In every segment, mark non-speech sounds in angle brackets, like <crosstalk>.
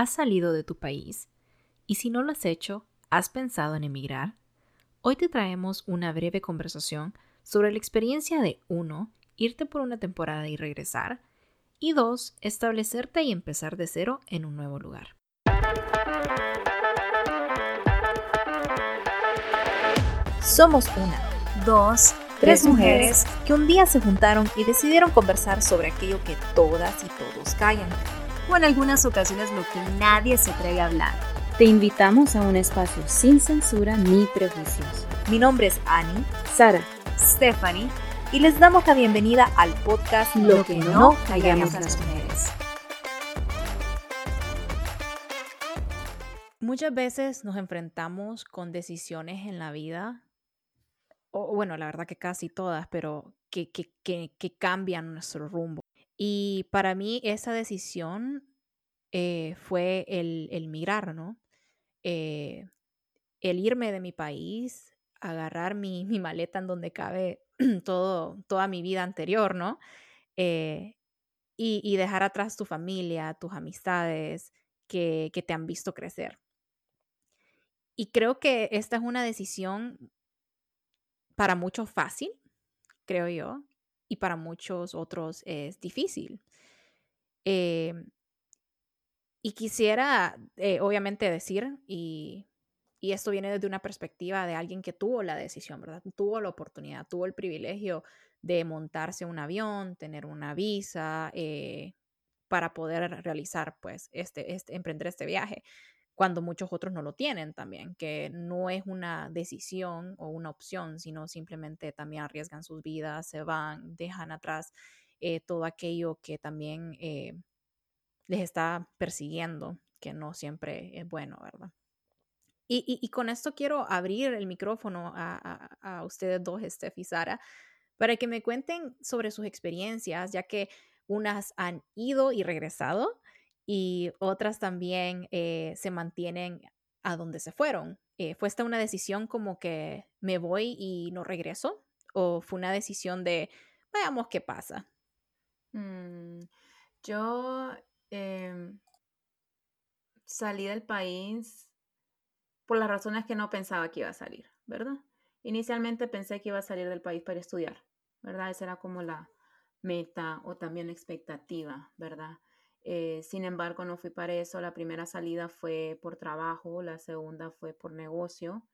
¿Has salido de tu país? Y si no lo has hecho, ¿has pensado en emigrar? Hoy te traemos una breve conversación sobre la experiencia de 1. irte por una temporada y regresar, y 2. establecerte y empezar de cero en un nuevo lugar. Somos una, dos, tres mujeres que un día se juntaron y decidieron conversar sobre aquello que todas y todos callan o en algunas ocasiones lo que nadie se atreve a hablar. Te invitamos a un espacio sin censura ni prejuicios. Mi nombre es Annie, Sara, Stephanie y les damos la bienvenida al podcast Lo, que, no callamos las mujeres. Muchas veces nos enfrentamos con decisiones en la vida, o bueno, la verdad que casi todas, pero que, que, que, que cambian nuestro rumbo. Y para mí esa decisión eh, fue el, el, migrar, ¿no? Eh, el irme de mi país, agarrar mi, maleta en donde cabe <clears throat> todo, toda mi vida anterior, ¿no? Eh, y, y, dejar atrás tu familia, tus amistades que, que te han visto crecer. Y creo que esta es una decisión para muchos fácil, creo yo, y para muchos otros es difícil. Eh, y quisiera, eh, obviamente, decir, y, y, esto viene desde una perspectiva de alguien que tuvo la decisión, ¿verdad? Tuvo la oportunidad, tuvo el privilegio de montarse un avión, tener una visa eh, para poder realizar, pues, este, este, emprender este viaje cuando muchos otros no lo tienen también, que no es una decisión o una opción, sino simplemente también arriesgan sus vidas, se van, dejan atrás eh, todo aquello que también eh, les está persiguiendo, que no siempre es bueno, ¿verdad? Y, y, y con esto quiero abrir el micrófono a, a, a ustedes dos, Steph y Sara, para que me cuenten sobre sus experiencias, ya que unas han ido y regresado y otras también eh, se mantienen a donde se fueron. Eh, ¿Fue esta una decisión como que me voy y no regreso? ¿O fue una decisión de veamos qué pasa? Mm, yo eh, salí del país por las razones que no pensaba que iba a salir, ¿verdad? Inicialmente pensé que iba a salir del país para estudiar, ¿verdad? Esa era como la meta o también la expectativa, ¿verdad? Eh, sin embargo, no fui para eso. La primera salida fue por trabajo, la segunda fue por negocio,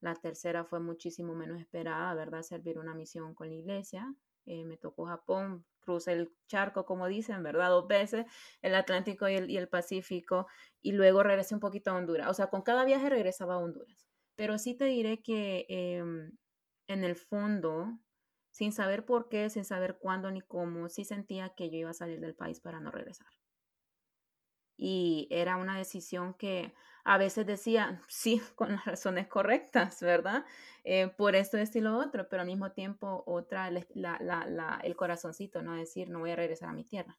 la tercera fue muchísimo menos esperada, ¿verdad? Servir una misión con la iglesia. Eh, me tocó Japón, crucé el charco, como dicen, ¿verdad? Dos veces, el Atlántico y el, y el Pacífico, y luego regresé un poquito a Honduras. O sea, con cada viaje regresaba a Honduras. Pero sí te diré que em, en el fondo, sin saber por qué, sin saber cuándo ni cómo, sí sentía que yo iba a salir del país para no regresar y era una decisión que a veces decía, <laughs> sí, con las razones correctas, ¿verdad? Eh, por esto, esto y lo otro, pero al mismo tiempo otra, la, la, la, el corazoncito, ¿no? Decir, no voy a regresar a mi tierra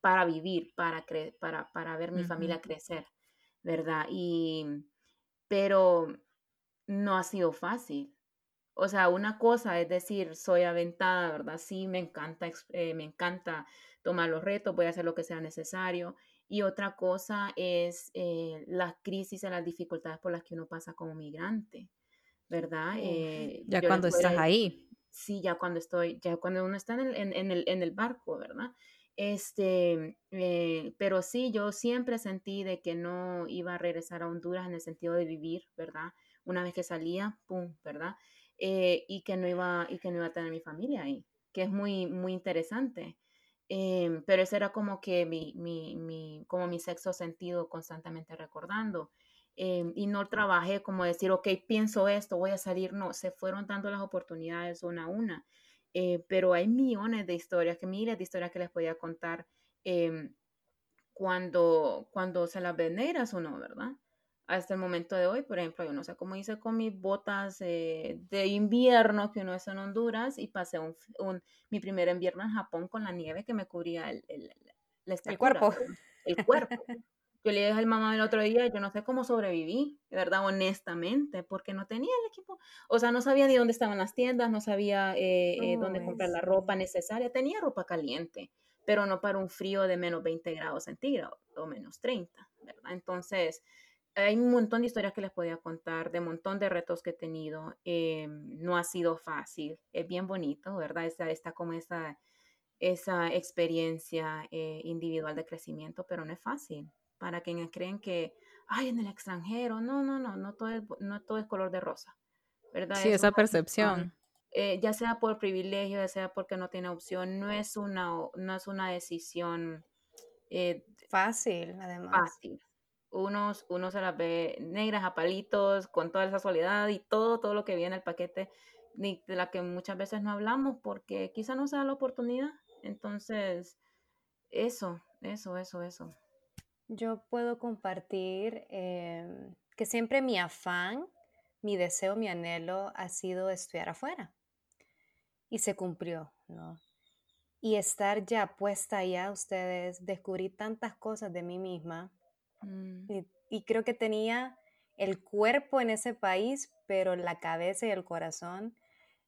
para vivir, para, para, para ver mi familia crecer, ¿verdad? Y, pero no ha sido fácil. O sea, una cosa es decir, soy aventada, ¿verdad? Sí, me encanta, eh, me encanta tomar los retos, voy a hacer lo que sea necesario y otra cosa es eh, las crisis y las dificultades por las que uno pasa como migrante, ¿verdad? Eh, ya cuando estás ahí. Sí, ya cuando estoy, ya cuando uno está en el, en, el, en el barco, ¿verdad? Este, eh, pero sí, yo siempre sentí de que no iba a regresar a Honduras en el sentido de vivir, ¿verdad? Una vez que salía, pum, ¿verdad? y que no iba, y que no iba a tener mi familia ahí, que es muy, muy interesante. Em, pero ese era como que mi, mi, mi, como mi sexo sentido constantemente recordando. Em, y no trabajé como decir, ok, pienso esto, voy a salir. No, se fueron dando las oportunidades una a una. Eh, pero hay millones de historias, que miles de historias que les podía contar em, cuando, cuando se las veneras o no, ¿verdad? Hasta el momento de hoy, por ejemplo, yo no sé cómo hice con mis botas eh, de invierno que uno es en Honduras y pasé un, mi primer invierno en Japón con la nieve que me cubría el, el, el cuerpo. El cuerpo. Yo le dije al mamá el otro día, yo no sé cómo sobreviví, de verdad, honestamente, porque no tenía el equipo, o sea, no sabía ni dónde estaban las tiendas, no sabía eh, eh, dónde comprar la ropa necesaria, tenía ropa caliente, pero no para un frío de menos 20 grados centígrados o menos 30, ¿verdad? Entonces, hay un montón de historias que les podía contar, de un montón de retos que he tenido. Eh, no ha sido fácil, es bien bonito, ¿verdad? Está, está como esa, esa experiencia eh, individual de crecimiento, pero no es fácil. Para quienes creen que, ay, en el extranjero, no, no, no, no todo es, no todo es color de rosa, ¿verdad? Sí, esa percepción. Eh, ya sea por privilegio, ya sea porque no tiene opción, no es una, no es una decisión fácil, además. Fácil, unos, uno se las ve negras a palitos, con toda esa soledad y todo, todo lo que viene en el paquete, de la que muchas veces no hablamos porque quizá no sea la oportunidad. Entonces, eso, eso, eso, eso. Yo puedo compartir em, que siempre mi afán, mi deseo, mi anhelo ha sido estudiar afuera. Y se cumplió, ¿no? Y estar ya puesta allá, ustedes, descubrí tantas cosas de mí misma Mm. Y, creo que tenía el cuerpo en ese país, pero la cabeza y el corazón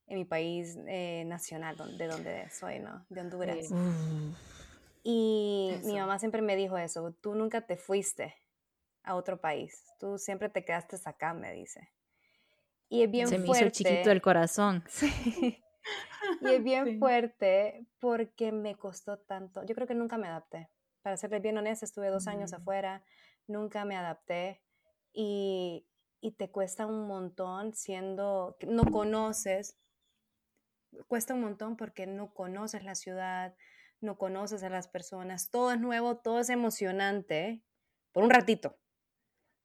en mi país eh, nacional, de donde soy, ¿no? De Honduras. Y mi mamá siempre me dijo eso, tú nunca te fuiste a otro país, tú siempre te quedaste acá, me dice. Y es bien Se fuerte. me hizo chiquito el corazón. <laughs> Sí. Y es <laughs> bien fuerte porque me costó tanto. Yo creo que nunca me adapté para serles bien honesta, estuve dos años afuera, nunca me adapté y, te cuesta un montón siendo, no conoces, cuesta un montón porque no conoces la ciudad, no conoces a las personas, todo es nuevo, todo es emocionante por un ratito,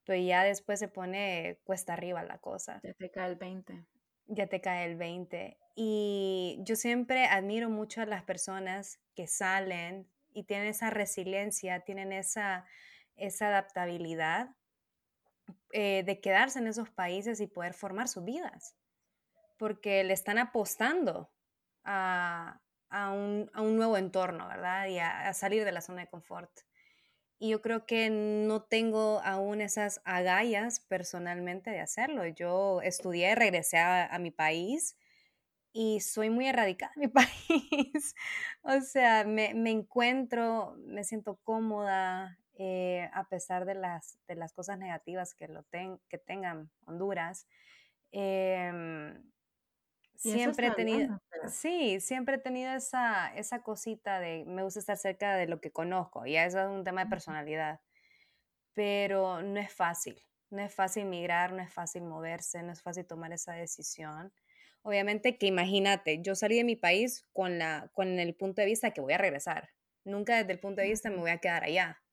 pero ya después se pone cuesta arriba la cosa. Ya te cae el 20. Ya te cae el 20. Y yo siempre admiro mucho a las personas que salen, y tienen esa resiliencia, tienen esa, esa adaptabilidad eh, de quedarse en esos países y poder formar sus vidas, porque le están apostando a, un, nuevo entorno, ¿verdad? Y a, salir de la zona de confort. Y yo creo que no tengo aún esas agallas personalmente de hacerlo. Yo estudié, regresé a mi país y soy muy erradicada en mi <laughs> país. o sea, me, encuentro, me siento cómoda eh, a pesar de las, de las cosas negativas que, lo ten, que tengan Honduras. Em, siempre he tenido, sí, siempre he tenido esa, esa cosita de me gusta estar cerca de lo que conozco, y eso es un tema de personalidad, pero no es fácil, no es fácil migrar, no es fácil moverse, no es fácil tomar esa decisión. Obviamente que imagínate, yo salí de mi país con, la, con el punto de vista que voy a regresar. Nunca desde el punto de vista me voy a quedar allá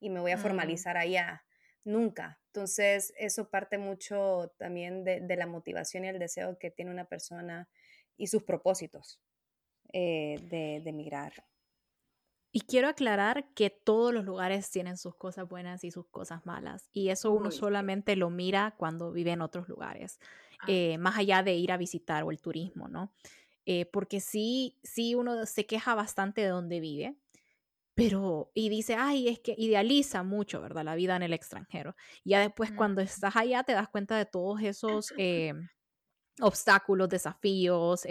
y me voy a formalizar allá. Nunca. Entonces, eso parte mucho también de, la motivación y el deseo que tiene una persona y sus propósitos eh, de, de migrar. Y quiero aclarar que todos los lugares tienen sus cosas buenas y sus cosas malas. Y eso uno solamente lo mira cuando vive en otros lugares. Eh, más allá de ir a visitar o el turismo, ¿no? Eh, porque sí, sí uno se queja bastante de donde vive, pero, y dice, ay, es que idealiza mucho, ¿verdad? La vida en el extranjero. Ya después cuando estás allá te das cuenta de todos esos... <laughs> Eh, obstáculos, desafíos,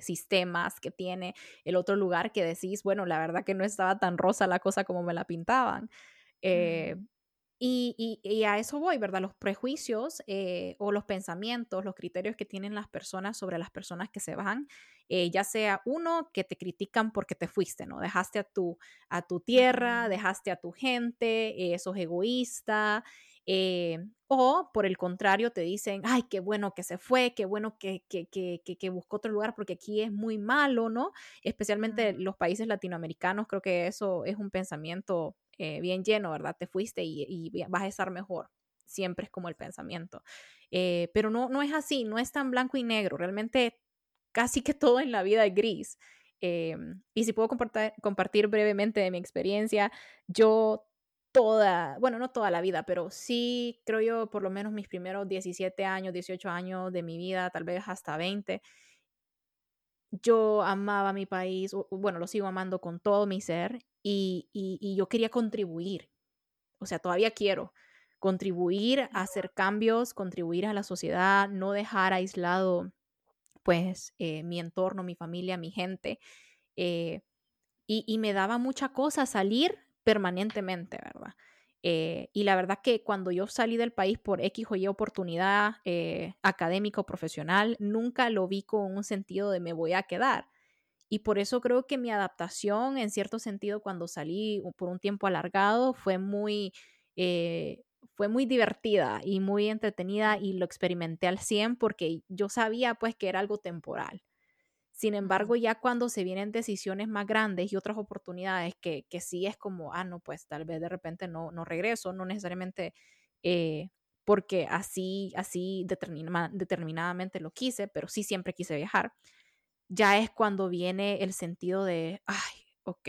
sistemas que tiene el otro lugar que decís, bueno, la verdad que no estaba tan rosa la cosa como me la pintaban. Y, y, a eso voy, ¿verdad? Los prejuicios eh, o los pensamientos, los criterios que tienen las personas sobre las personas que se van, eh, ya sea uno que te critican porque te fuiste, ¿no? Dejaste a tu, a tu tierra, dejaste a tu gente, eh, sos egoísta, o por el contrario te dicen, ay, qué bueno que se fue, qué bueno que, que, que, que buscó otro lugar porque aquí es muy malo, ¿no? Especialmente los países latinoamericanos, creo que eso es un pensamiento eh, bien lleno, ¿verdad? Te fuiste y, vas a estar mejor. Siempre es como el pensamiento. Eh, pero no, no es así, no es tan blanco y negro. Realmente casi que todo en la vida es gris. Eh, y si puedo compartir, compartir brevemente de mi experiencia, yo toda, bueno, no toda la vida, pero sí creo yo por lo menos mis primeros 17 años, 18 años de mi vida, tal vez hasta 20, yo amaba mi país, bueno, lo sigo amando con todo mi ser y, yo quería contribuir, o sea, todavía quiero contribuir a hacer cambios, contribuir a la sociedad, no dejar aislado pues eh, mi entorno, mi familia, mi gente. Eh, y, me daba mucha cosa salir permanentemente, ¿verdad? Eh, y la verdad que cuando yo salí del país por X o Y oportunidad eh, académica profesional, nunca lo vi con un sentido de me voy a quedar. Y por eso creo que mi adaptación, en cierto sentido, cuando salí por un tiempo alargado, fue muy, eh, fue muy divertida y muy entretenida y lo experimenté al 100 porque yo sabía pues que era algo temporal. Sin embargo, ya cuando se vienen decisiones más grandes y otras oportunidades que, que sí es como, ah, no, pues tal vez de repente no, no regreso, no necesariamente eh, porque así, así determinadamente lo quise, pero sí siempre quise viajar, ya es cuando viene el sentido de, ay, ok,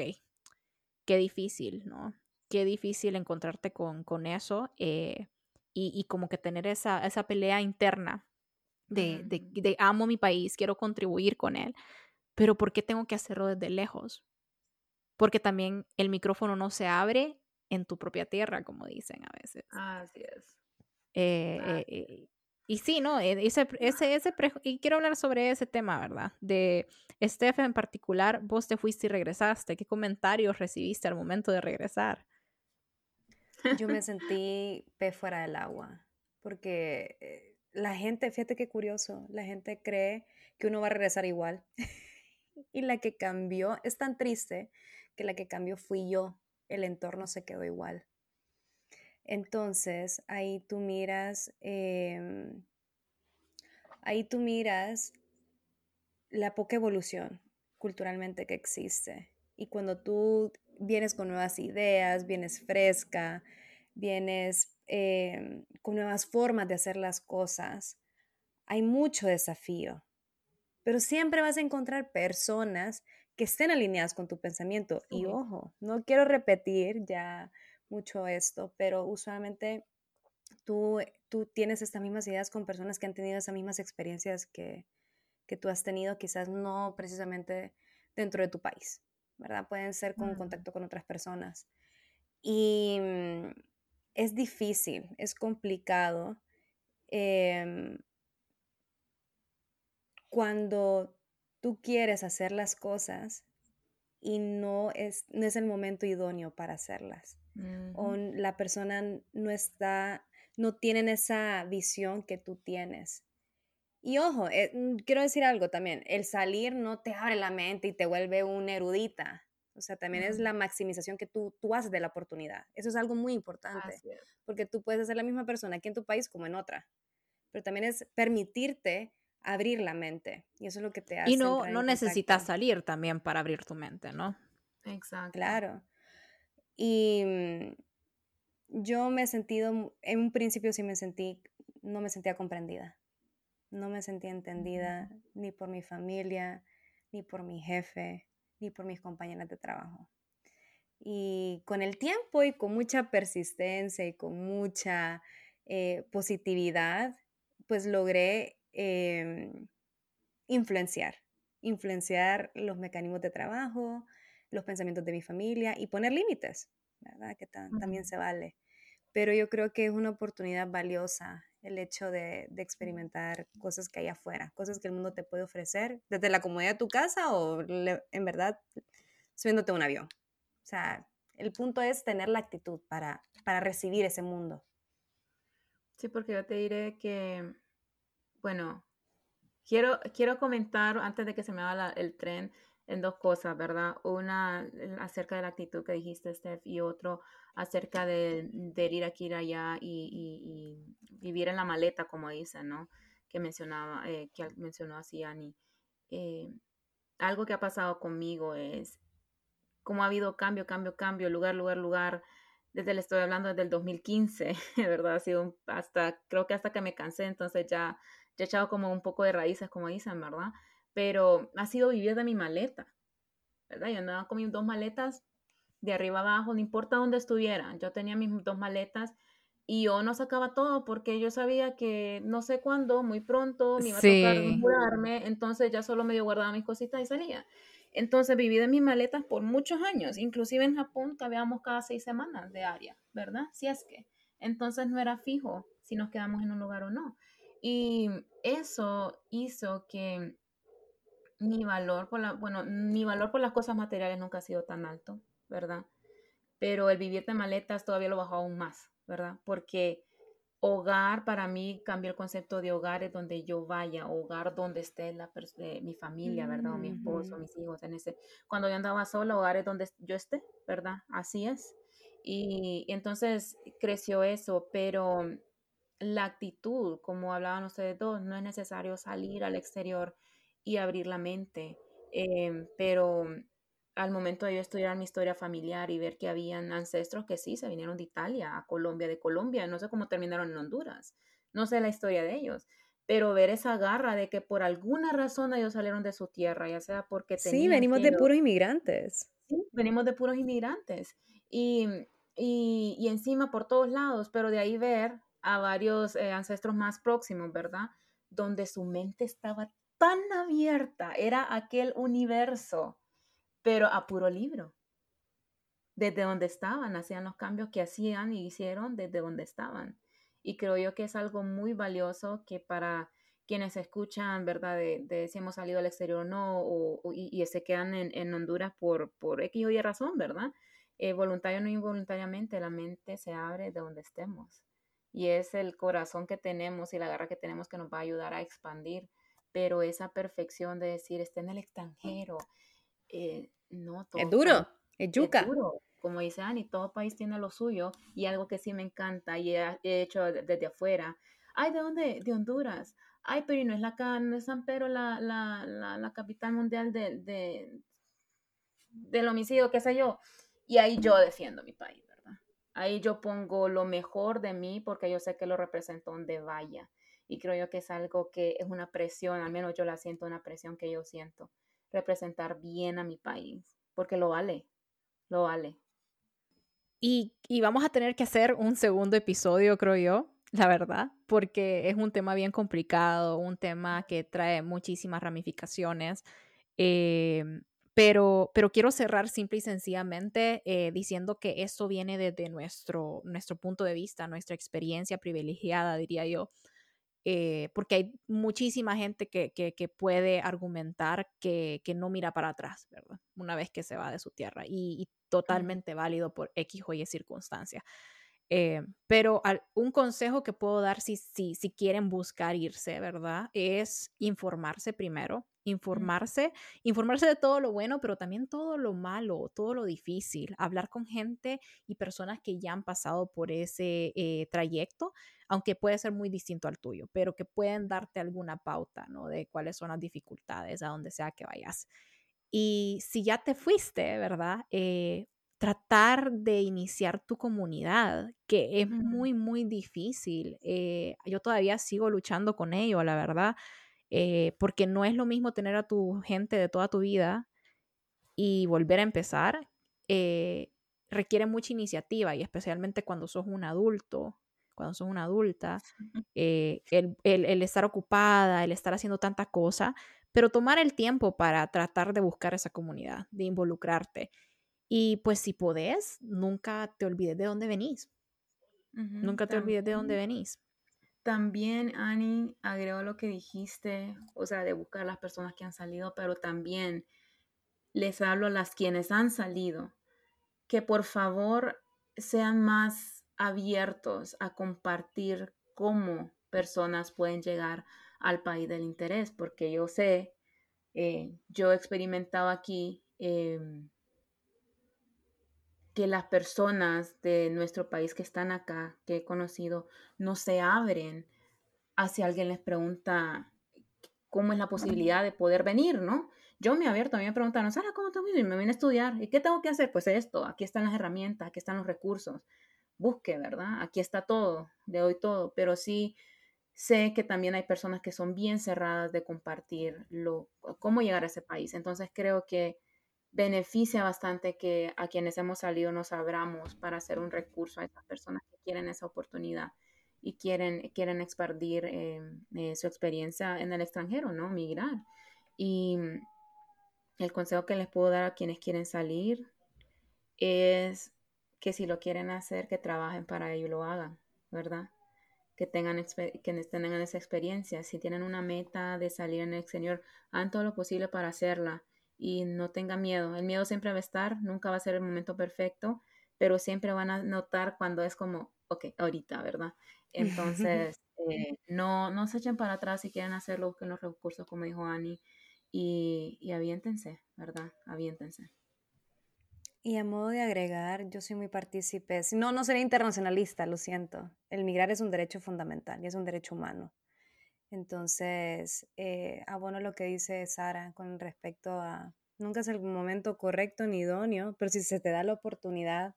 qué difícil, ¿no? Qué difícil encontrarte con, con eso eh, y, y, como que tener esa, esa pelea interna de, amo mi país, quiero contribuir con él, pero ¿por qué tengo que hacerlo desde lejos? Porque también el micrófono no se abre en tu propia tierra, como dicen a veces. Así es. Eh, eh, eh, y sí, ¿no? Ese, ese, ese y quiero hablar sobre ese tema, ¿verdad? De Steph en particular, vos te fuiste y regresaste. ¿Qué comentarios recibiste al momento de regresar? <laughs> Yo me sentí pe fuera del agua, porque la gente, fíjate qué curioso, la gente cree que uno va a regresar igual. <laughs> y la que cambió, es tan triste que la que cambió fui yo, el entorno se quedó igual. Entonces, ahí tú miras, em, ahí tú miras la poca evolución culturalmente que existe. Y cuando tú vienes con nuevas ideas, vienes fresca, vienes Em, con nuevas formas de hacer las cosas. Hay mucho desafío, pero siempre vas a encontrar personas que estén alineadas con tu pensamiento. Y ojo, no quiero repetir ya mucho esto, pero usualmente tú, tú tienes estas mismas ideas con personas que han tenido esas mismas experiencias que, que tú has tenido, quizás no precisamente dentro de tu país, ¿verdad? Pueden ser con contacto con otras personas. Y mm, es difícil, es complicado. Em, cuando tú quieres hacer las cosas y no es, no es el momento idóneo para hacerlas. O la persona no está, no tienen esa visión que tú tienes. Y ojo, eh, mm, quiero decir algo también, el salir no te abre la mente y te vuelve una erudita. O sea, también es la maximización que tú, tú haces de la oportunidad. Eso es algo muy importante, porque tú puedes ser la misma persona aquí en tu país como en otra, pero también es permitirte abrir la mente y eso es lo que te hace. Y no, no necesitas salir también para abrir tu mente, ¿no? Exacto. Claro. Y mm, yo me he sentido, en un principio sí me sentí, no me sentía comprendida, no me sentía entendida ni por mi familia, ni por mi jefe, ni por mis compañeras de trabajo. Y con el tiempo y con mucha persistencia y con mucha eh, positividad, pues logré em, influenciar, influenciar los mecanismos de trabajo, los pensamientos de mi familia y poner límites, ¿verdad? Que también se vale. Pero yo creo que es una oportunidad valiosa el hecho de, experimentar cosas que hay afuera, cosas que el mundo te puede ofrecer desde la comodidad de tu casa o en verdad subiéndote un avión. O sea, el punto es tener la actitud para, para recibir ese mundo. Sí, porque yo te diré que, bueno, quiero, quiero comentar antes de que se me haga el tren en dos cosas, ¿verdad? Una acerca de la actitud que dijiste, Steph, y otro acerca de, ir aquí, ir allá y, vivir en la maleta, como dicen, ¿no? Que mencionaba, eh, que mencionó así Ani. Eh, algo que ha pasado conmigo es cómo ha habido cambio, cambio, cambio, lugar, lugar, lugar. Desde le estoy hablando desde el 2015, <laughs> ¿verdad? Ha sido hasta, creo que hasta que me cansé, entonces ya, ya he echado como un poco de raíces, como dicen, ¿verdad? Pero ha sido vivir de mi maleta, ¿verdad? Yo andaba con mis dos maletas de arriba abajo, no importa dónde estuviera, yo tenía mis dos maletas y yo no sacaba todo porque yo sabía que no sé cuándo, muy pronto, me iba a tocar mudarme, entonces ya solo medio guardaba mis cositas y salía. Entonces viví de mis maletas por muchos años, inclusive en Japón cambiábamos cada seis semanas de área, ¿verdad? Si es que. Entonces no era fijo si nos quedamos en un lugar o no. Y eso hizo que mi valor por la, bueno, mi valor por las cosas materiales nunca ha sido tan alto, ¿verdad? Pero el vivir de maletas todavía lo bajó aún más, ¿verdad? Porque hogar para mí cambió el concepto de hogar es donde yo vaya, hogar donde esté la eh, mi familia, ¿verdad? O mi esposo, mis hijos, en ese. Cuando yo andaba sola, hogar es donde yo esté, ¿verdad? Así es. Y, entonces creció eso, pero la actitud, como hablaban ustedes dos, no es necesario salir al exterior y abrir la mente, em, pero al momento de yo estudiar mi historia familiar y ver que habían ancestros que sí se vinieron de Italia a Colombia, de Colombia, no sé cómo terminaron en Honduras, no sé la historia de ellos, pero ver esa garra de que por alguna razón ellos salieron de su tierra, ya sea porque Sí, venimos de puros inmigrantes. Sí, venimos de puros inmigrantes. Y, y, encima por todos lados, pero de ahí ver a varios eh, ancestros más próximos, ¿verdad? Donde su mente estaba tan abierta, era aquel universo pero a puro libro. Desde donde estaban, hacían los cambios que hacían y hicieron desde donde estaban. Y creo yo que es algo muy valioso que para quienes escuchan, ¿verdad? De, si hemos salido al exterior o no, y, se quedan en, Honduras por, por X o Y razón, ¿verdad? Eh, voluntario o no involuntariamente, la mente se abre de donde estemos. Y es el corazón que tenemos y la garra que tenemos que nos va a ayudar a expandir. Pero esa perfección de decir, esté en el extranjero, eh, no, es duro, es yuca. duro. Como dice Ani, todo país tiene lo suyo y algo que sí me encanta y he, hecho desde afuera. Ay, ¿de dónde? De Honduras. Ay, pero no es la no es San Pedro la, la, la, capital mundial de, de, del homicidio, qué sé yo. Y ahí yo defiendo mi país, ¿verdad? Ahí yo pongo lo mejor de mí porque yo sé que lo represento donde vaya. Y creo yo que es algo que es una presión, al menos yo la siento, una presión que yo siento representar bien a mi país, porque lo vale, lo vale. Y, vamos a tener que hacer un segundo episodio, creo yo, la verdad, porque es un tema bien complicado, un tema que trae muchísimas ramificaciones. Em, pero, pero quiero cerrar simple y sencillamente eh, diciendo que esto viene desde nuestro, nuestro punto de vista, nuestra experiencia privilegiada, diría yo, eh, porque hay muchísima gente que, que, puede argumentar que, que, no mira para atrás, ¿verdad? Una vez que se va de su tierra y, totalmente válido por X o Y circunstancia. Eh, pero un consejo que puedo dar si, si, si quieren buscar irse, ¿verdad? Es informarse primero, informarse, informarse de todo lo bueno, pero también todo lo malo, todo lo difícil, hablar con gente y personas que ya han pasado por ese eh, trayecto, aunque puede ser muy distinto al tuyo, pero que pueden darte alguna pauta, ¿no? De cuáles son las dificultades a donde sea que vayas. Y si ya te fuiste, ¿verdad? Eh, tratar de iniciar tu comunidad, que es muy, muy difícil. Eh, yo todavía sigo luchando con ello, la verdad. Eh, porque no es lo mismo tener a tu gente de toda tu vida y volver a empezar, eh, requiere mucha iniciativa y especialmente cuando sos un adulto, cuando sos una adulta, eh, el, el, estar ocupada, el estar haciendo tanta cosa, pero tomar el tiempo para tratar de buscar esa comunidad, de involucrarte. Y pues si podés, nunca te olvides de dónde venís. nunca te olvides de dónde venís. También, Ani, agregó lo que dijiste, o sea, de buscar a las personas que han salido, pero también les hablo a las quienes han salido, que por favor sean más abiertos a compartir cómo personas pueden llegar al país del interés, porque yo sé, eh, yo he experimentado aquí em, que las personas de nuestro país que están acá, que he conocido, no se abren hacia alguien les pregunta cómo es la posibilidad de poder venir, ¿no? Yo me he abierto, a mí me preguntaron, Sara, ¿cómo te voy? Me vine a estudiar. ¿Y qué tengo que hacer? Pues esto, aquí están las herramientas, aquí están los recursos. Busque, ¿verdad? Aquí está todo, de hoy todo. Pero sí sé que también hay personas que son bien cerradas de compartir lo, cómo llegar a ese país. Entonces creo que beneficia bastante que a quienes hemos salido nos abramos para hacer un recurso a esas personas que quieren esa oportunidad y quieren, quieren expandir em, eh, su experiencia en el extranjero, ¿no? Migrar. Y el consejo que les puedo dar a quienes quieren salir es que si lo quieren hacer, que trabajen para ello y lo hagan, ¿verdad? que tengan, que tengan esa experiencia. Si tienen una meta de salir en el exterior, hagan todo lo posible para hacerla y no tengan miedo. El miedo siempre va a estar, nunca va a ser el momento perfecto, pero siempre van a notar cuando es como, ok, ahorita, ¿verdad? <laughs> Entonces, eh, no, no se echen para atrás si quieren hacerlo, busquen los recursos, como dijo Ani, y, y aviéntense, ¿verdad? Aviéntense. Y a modo de agregar, yo soy muy partícipe. No, no seré internacionalista, lo siento. El migrar es un derecho fundamental y es un derecho humano. Entonces, eh, abono lo que dice Sara con respecto a, nunca es el momento correcto ni idóneo, pero si se te da la oportunidad,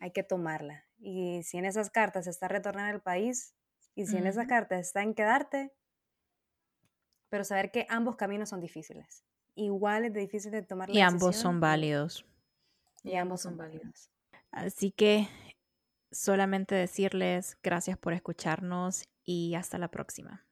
hay que tomarla. Y si en esas cartas está retornar al país, y si en esas cartas está en quedarte, pero saber que ambos caminos son difíciles. Igual es difícil de tomar la Y ambos son válidos. Y ambos son válidos. Así que solamente decirles gracias por escucharnos y hasta la próxima.